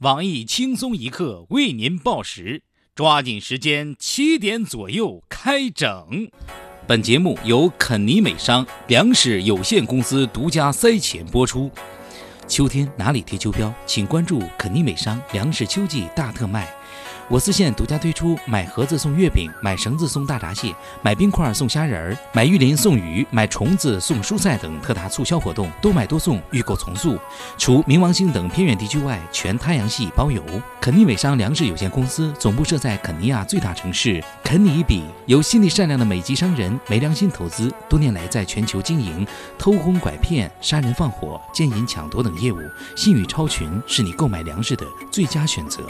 网易轻松一刻为您报时，抓紧时间，七点左右开整。本节目由肯尼美商粮食有限公司独家塞钱播出。秋天哪里贴秋膘？请关注肯尼美商粮食秋季大特卖。我司县独家推出买盒子送月饼、买绳子送大闸蟹、买冰块送虾仁儿、买玉林送鱼、买虫子送蔬菜等特大促销活动，多买多送，预购从速。除冥王星等偏远地区外，全太阳系包邮。肯尼美商粮食有限公司总部设在肯尼亚最大城市肯尼比，由心地善良的美籍商人没良心投资，多年来在全球经营偷哄拐骗、杀人放火、奸淫抢夺等业务，信誉超群，是你购买粮食的最佳选择。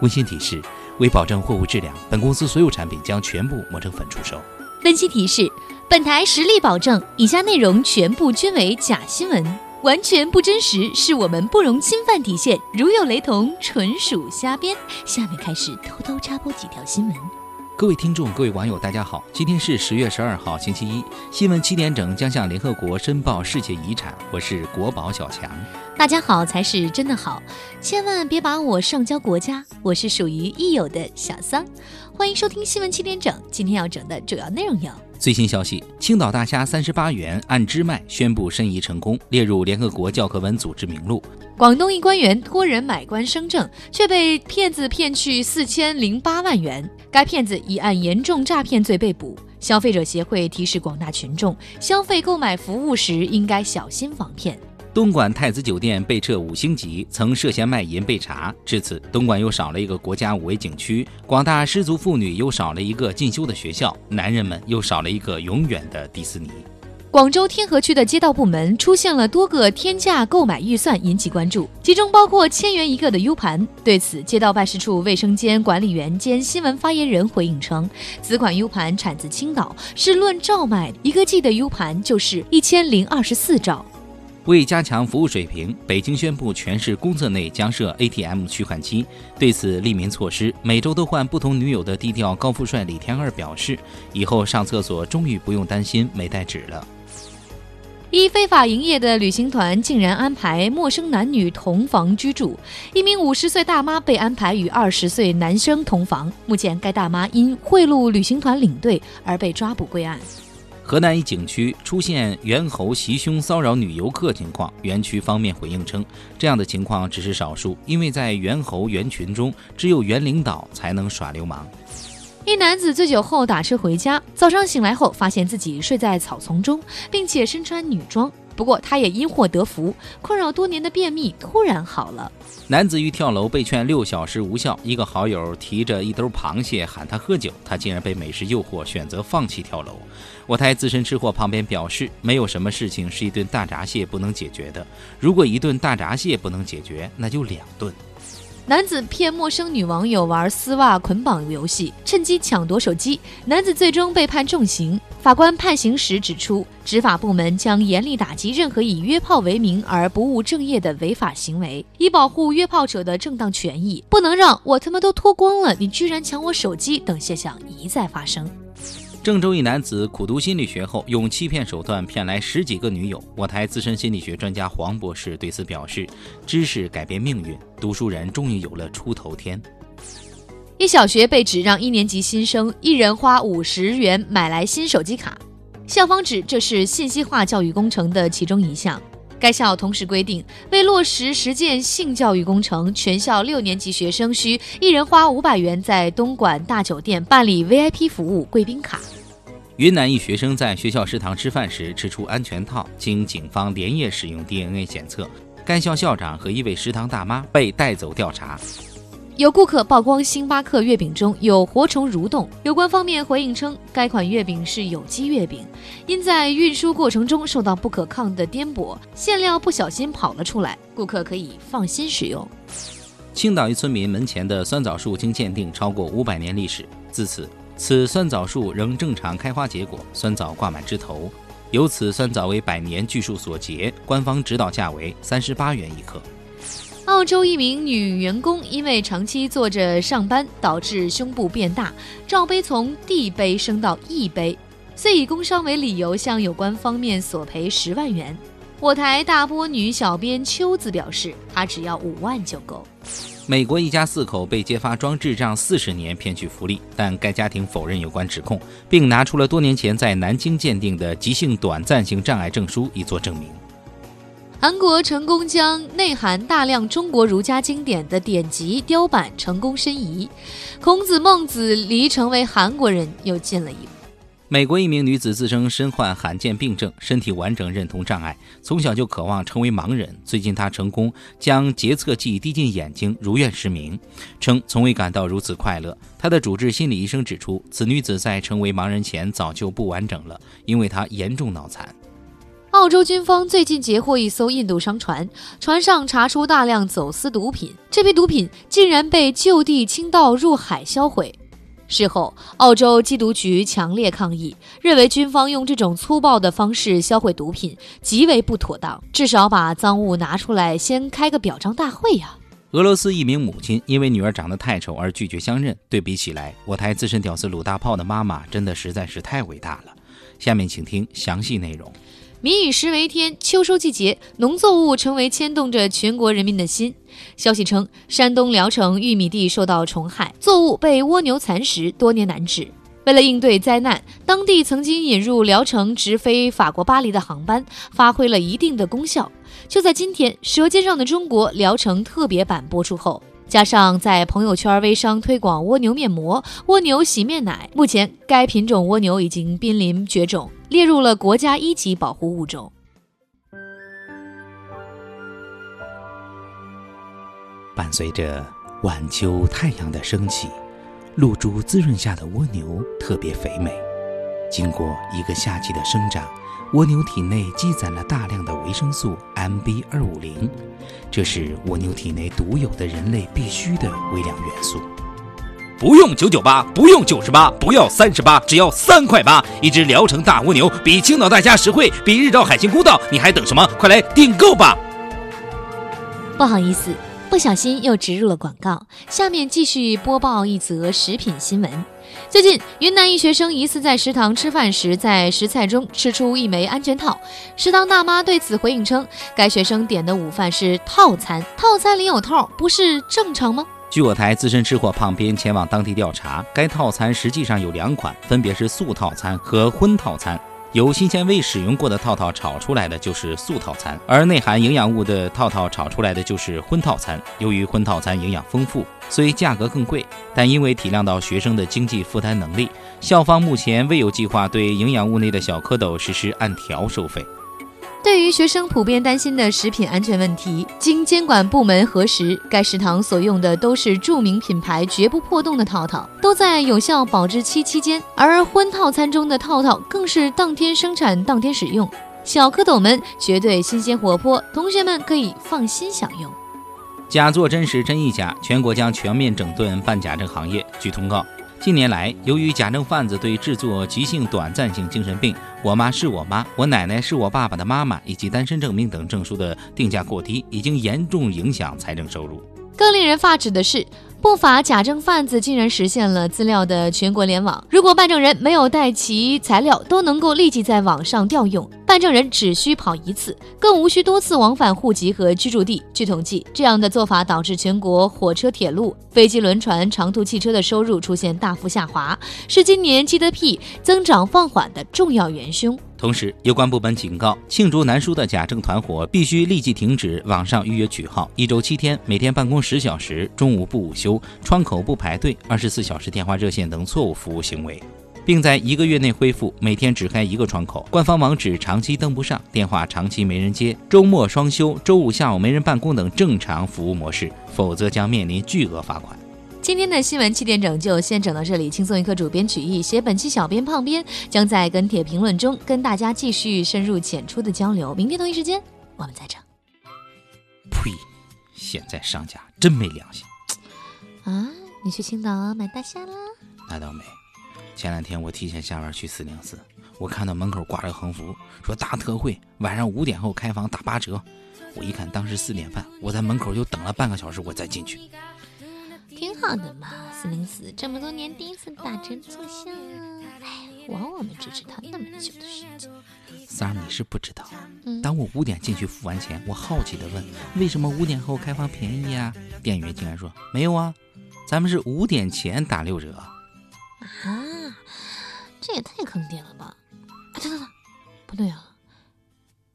温馨提示。为保证货物质量，本公司所有产品将全部磨成粉出售。分析提示：本台实力保证，以下内容全部均为假新闻，完全不真实，是我们不容侵犯底线。如有雷同，纯属瞎编。下面开始偷偷插播几条新闻。各位听众、各位网友，大家好，今天是十月十二号，星期一。新闻七点整将向联合国申报世界遗产，我是国宝小强。大家好才是真的好，千万别把我上交国家。我是属于益友的小桑，欢迎收听新闻七点整。今天要整的主要内容有：最新消息，青岛大虾三十八元按支卖宣布申遗成功，列入联合国教科文组织名录。广东一官员托人买官升证，却被骗子骗去四千零八万元，该骗子已按严重诈骗罪被捕。消费者协会提示广大群众，消费购买服务时应该小心防骗。东莞太子酒店被撤五星级，曾涉嫌卖淫被查，至此东莞又少了一个国家五 A 景区，广大失足妇女又少了一个进修的学校，男人们又少了一个永远的迪士尼。广州天河区的街道部门出现了多个天价购买预算，引起关注，其中包括千元一个的 U 盘。对此，街道办事处卫生间管理员兼新闻发言人回应称，此款 U 盘产自青岛，是论兆卖，一个 G 的 U 盘就是一千零二十四兆。为加强服务水平，北京宣布全市公厕内将设 ATM 取款机。对此利民措施，每周都换不同女友的低调高富帅李天二表示，以后上厕所终于不用担心没带纸了。一非法营业的旅行团竟然安排陌生男女同房居住，一名五十岁大妈被安排与二十岁男生同房。目前，该大妈因贿赂旅行团领队而被抓捕归案。河南一景区出现猿猴袭胸骚扰女游客情况，园区方面回应称，这样的情况只是少数，因为在猿猴猿群中，只有猿领导才能耍流氓。一男子醉酒后打车回家，早上醒来后发现自己睡在草丛中，并且身穿女装。不过，他也因祸得福，困扰多年的便秘突然好了。男子欲跳楼被劝六小时无效，一个好友提着一兜螃蟹喊他喝酒，他竟然被美食诱惑，选择放弃跳楼。我台资深吃货旁边表示，没有什么事情是一顿大闸蟹不能解决的。如果一顿大闸蟹不能解决，那就两顿。男子骗陌生女网友玩丝袜捆绑游戏，趁机抢夺手机，男子最终被判重刑。法官判刑时指出，执法部门将严厉打击任何以约炮为名而不务正业的违法行为，以保护约炮者的正当权益，不能让我他妈都脱光了，你居然抢我手机等现象一再发生。郑州一男子苦读心理学后，用欺骗手段骗来十几个女友。我台资深心理学专家黄博士对此表示：“知识改变命运，读书人终于有了出头天。”一小学被指让一年级新生一人花五十元买来新手机卡，校方指这是信息化教育工程的其中一项。该校同时规定，为落实实践性教育工程，全校六年级学生需一人花五百元在东莞大酒店办理 VIP 服务贵宾卡。云南一学生在学校食堂吃饭时吃出安全套，经警方连夜使用 DNA 检测，该校校长和一位食堂大妈被带走调查。有顾客曝光星巴克月饼中有活虫蠕动，有关方面回应称，该款月饼是有机月饼，因在运输过程中受到不可抗的颠簸，馅料不小心跑了出来，顾客可以放心使用。青岛一村民门前的酸枣树经鉴定超过五百年历史，自此此酸枣树仍正常开花结果，酸枣挂满枝头，由此酸枣为百年巨树所结，官方指导价为三十八元一克。澳洲一名女员工因为长期坐着上班，导致胸部变大，罩杯从 D 杯升到 E 杯，遂以工伤为理由向有关方面索赔十万元。我台大波女小编秋子表示，她只要五万就够。美国一家四口被揭发装智障四十年骗取福利，但该家庭否认有关指控，并拿出了多年前在南京鉴定的急性短暂性障碍证书以作证明。韩国成功将内含大量中国儒家经典的典籍雕版成功申遗，孔子、孟子离成为韩国人又近了一步。美国一名女子自称身患罕见病症，身体完整认同障碍，从小就渴望成为盲人。最近她成功将洁厕剂滴进眼睛，如愿失明，称从未感到如此快乐。她的主治心理医生指出，此女子在成为盲人前早就不完整了，因为她严重脑残。澳洲军方最近截获一艘印度商船，船上查出大量走私毒品，这批毒品竟然被就地倾倒入海销毁。事后，澳洲缉毒局强烈抗议，认为军方用这种粗暴的方式销毁毒品极为不妥当，至少把赃物拿出来先开个表彰大会呀。俄罗斯一名母亲因为女儿长得太丑而拒绝相认，对比起来，我台资深屌丝鲁大炮的妈妈真的实在是太伟大了。下面请听详细内容。民以食为天，秋收季节，农作物成为牵动着全国人民的心。消息称，山东聊城玉米地受到虫害，作物被蜗牛蚕食，多年难治。为了应对灾难，当地曾经引入聊城直飞法国巴黎的航班，发挥了一定的功效。就在今天，《舌尖上的中国》聊城特别版播出后。加上在朋友圈微商推广蜗牛面膜、蜗牛洗面奶，目前该品种蜗牛已经濒临绝种，列入了国家一级保护物种。伴随着晚秋太阳的升起，露珠滋润下的蜗牛特别肥美。经过一个夏季的生长。蜗牛体内积攒了大量的维生素 MB 二五零，这是蜗牛体内独有的人类必需的微量元素。不用九九八，不用九十八，不要三十八，只要三块八，一只聊城大蜗牛，比青岛大虾实惠，比日照海鲜公道，你还等什么？快来订购吧！不好意思，不小心又植入了广告。下面继续播报一则食品新闻。最近，云南一学生疑似在食堂吃饭时，在食材中吃出一枚安全套。食堂大妈对此回应称，该学生点的午饭是套餐，套餐里有套，不是正常吗？据我台资深吃货胖编前往当地调查，该套餐实际上有两款，分别是素套餐和荤套餐。由新鲜未使用过的套套炒出来的就是素套餐，而内含营养物的套套炒出来的就是荤套餐。由于荤套餐营养丰富，虽价格更贵，但因为体谅到学生的经济负担能力，校方目前未有计划对营养物内的小蝌蚪实施按条收费。对于学生普遍担心的食品安全问题，经监管部门核实，该食堂所用的都是著名品牌绝不破洞的套套，都在有效保质期期间。而荤套餐中的套套更是当天生产当天使用，小蝌蚪们绝对新鲜活泼，同学们可以放心享用。假作真实真亦假，全国将全面整顿办假证行业。据通告。近年来，由于假证贩子对制作急性短暂性精神病、我妈是我妈、我奶奶是我爸爸的妈妈以及单身证明等证书的定价过低，已经严重影响财政收入。更令人发指的是。不法假证贩子竟然实现了资料的全国联网。如果办证人没有带齐材料，都能够立即在网上调用。办证人只需跑一次，更无需多次往返户籍和居住地。据统计，这样的做法导致全国火车、铁路、飞机、轮船、长途汽车的收入出现大幅下滑，是今年 GDP 增长放缓的重要元凶。同时，有关部门警告，罄竹难书的假证团伙必须立即停止网上预约取号，一周七天，每天办公十小时，中午不午休，窗口不排队，二十四小时电话热线等错误服务行为，并在一个月内恢复每天只开一个窗口，官方网址长期登不上，电话长期没人接，周末双休，周五下午没人办公等正常服务模式，否则将面临巨额罚款。今天的新闻七点整就先整到这里，轻松一刻主编曲艺写本期小编胖编将在跟帖评论中跟大家继续深入浅出的交流。明天同一时间我们再整。呸！现在商家真没良心啊！你去青岛买大虾啦？那倒没。前两天我提前下班去四零四，我看到门口挂着横幅，说大特惠，晚上五点后开房打八折。我一看当时四点半，我在门口又等了半个小时，我再进去。挺好的嘛，四零四这么多年第一次打折促销啊！哎。往往能支持他那么久的时间。三儿，你是不知道，嗯，当我五点进去付完钱，我好奇的问：“为什么五点后开放便宜啊？”店员竟然说：“没有啊，咱们是五点前打六折。”啊，这也太坑爹了吧！啊，等等等，不对啊，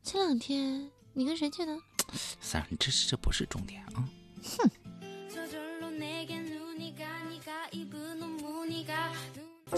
前两天你跟谁去的？三儿，你这这不是重点啊。哼。